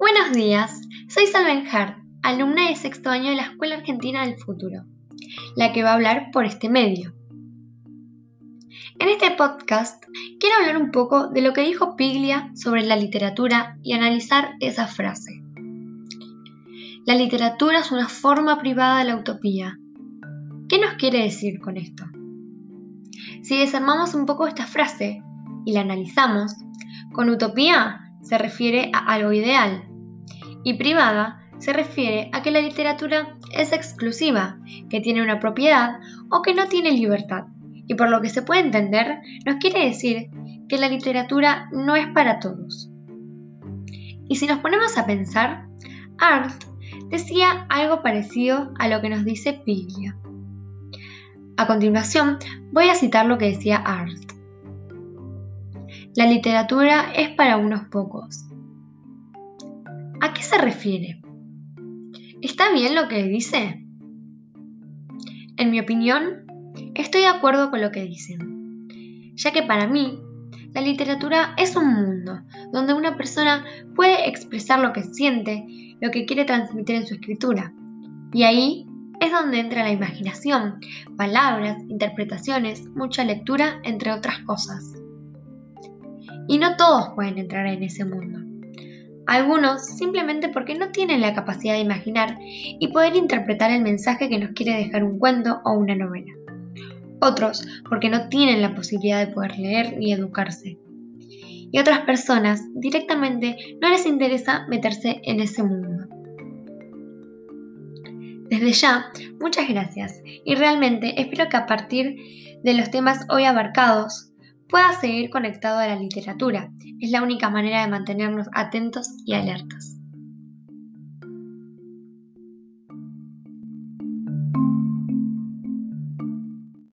Buenos días, soy Salven Hart, alumna de sexto año de la Escuela Argentina del Futuro, la que va a hablar por este medio. En este podcast quiero hablar un poco de lo que dijo Piglia sobre la literatura y analizar esa frase. La literatura es una forma privada de la utopía. ¿Qué nos quiere decir con esto? Si desarmamos un poco esta frase y la analizamos, con utopía se refiere a algo ideal, y privada se refiere a que la literatura es exclusiva, que tiene una propiedad o que no tiene libertad. Y por lo que se puede entender, nos quiere decir que la literatura no es para todos. Y si nos ponemos a pensar, Art decía algo parecido a lo que nos dice Piglia. A continuación, voy a citar lo que decía Art. La literatura es para unos pocos, ¿A qué se refiere? ¿Está bien lo que dice? En mi opinión, estoy de acuerdo con lo que dicen, ya que para mí, la literatura es un mundo donde una persona puede expresar lo que siente, lo que quiere transmitir en su escritura. Y ahí es donde entra la imaginación, palabras, interpretaciones, mucha lectura, entre otras cosas. Y no todos pueden entrar en ese mundo. Algunos simplemente porque no tienen la capacidad de imaginar y poder interpretar el mensaje que nos quiere dejar un cuento o una novela. Otros porque no tienen la posibilidad de poder leer ni educarse. Y otras personas directamente no les interesa meterse en ese mundo. Desde ya, muchas gracias y realmente espero que a partir de los temas hoy abarcados pueda seguir conectado a la literatura. Es la única manera de mantenernos atentos y alertas.